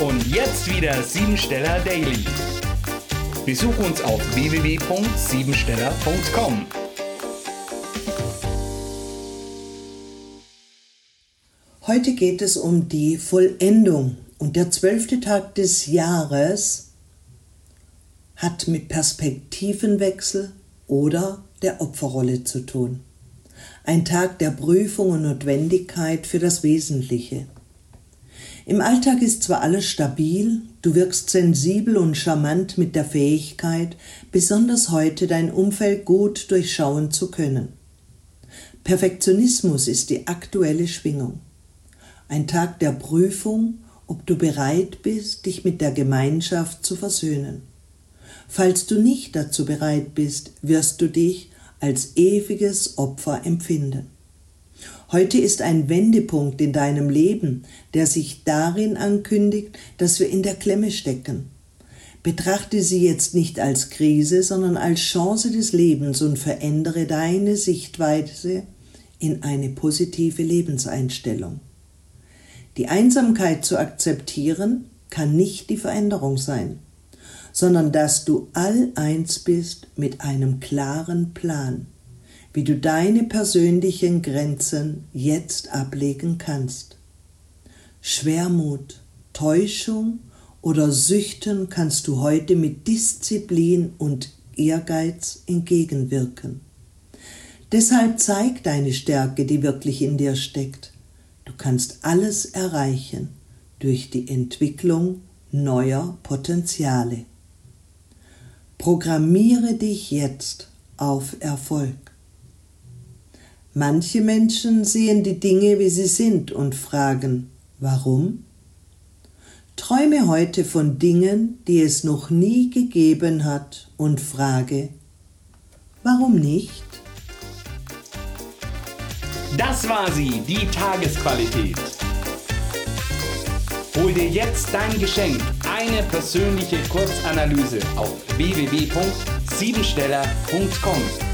Und jetzt wieder Siebensteller Daily. Besuch uns auf www.siebensteller.com. Heute geht es um die Vollendung und der zwölfte Tag des Jahres hat mit Perspektivenwechsel oder der Opferrolle zu tun. Ein Tag der Prüfung und Notwendigkeit für das Wesentliche. Im Alltag ist zwar alles stabil, du wirkst sensibel und charmant mit der Fähigkeit, besonders heute dein Umfeld gut durchschauen zu können. Perfektionismus ist die aktuelle Schwingung. Ein Tag der Prüfung, ob du bereit bist, dich mit der Gemeinschaft zu versöhnen. Falls du nicht dazu bereit bist, wirst du dich als ewiges Opfer empfinden. Heute ist ein Wendepunkt in deinem Leben, der sich darin ankündigt, dass wir in der Klemme stecken. Betrachte sie jetzt nicht als Krise, sondern als Chance des Lebens und verändere deine Sichtweise in eine positive Lebenseinstellung. Die Einsamkeit zu akzeptieren kann nicht die Veränderung sein, sondern dass du all eins bist mit einem klaren Plan, wie du deine persönlichen Grenzen jetzt ablegen kannst. Schwermut, Täuschung oder Süchten kannst du heute mit Disziplin und Ehrgeiz entgegenwirken. Deshalb zeig deine Stärke, die wirklich in dir steckt. Du kannst alles erreichen durch die Entwicklung neuer Potenziale. Programmiere dich jetzt auf Erfolg. Manche Menschen sehen die Dinge, wie sie sind und fragen, warum? Träume heute von Dingen, die es noch nie gegeben hat und frage, warum nicht? Das war sie, die Tagesqualität. Hol dir jetzt dein Geschenk, eine persönliche Kurzanalyse auf www.siebensteller.com.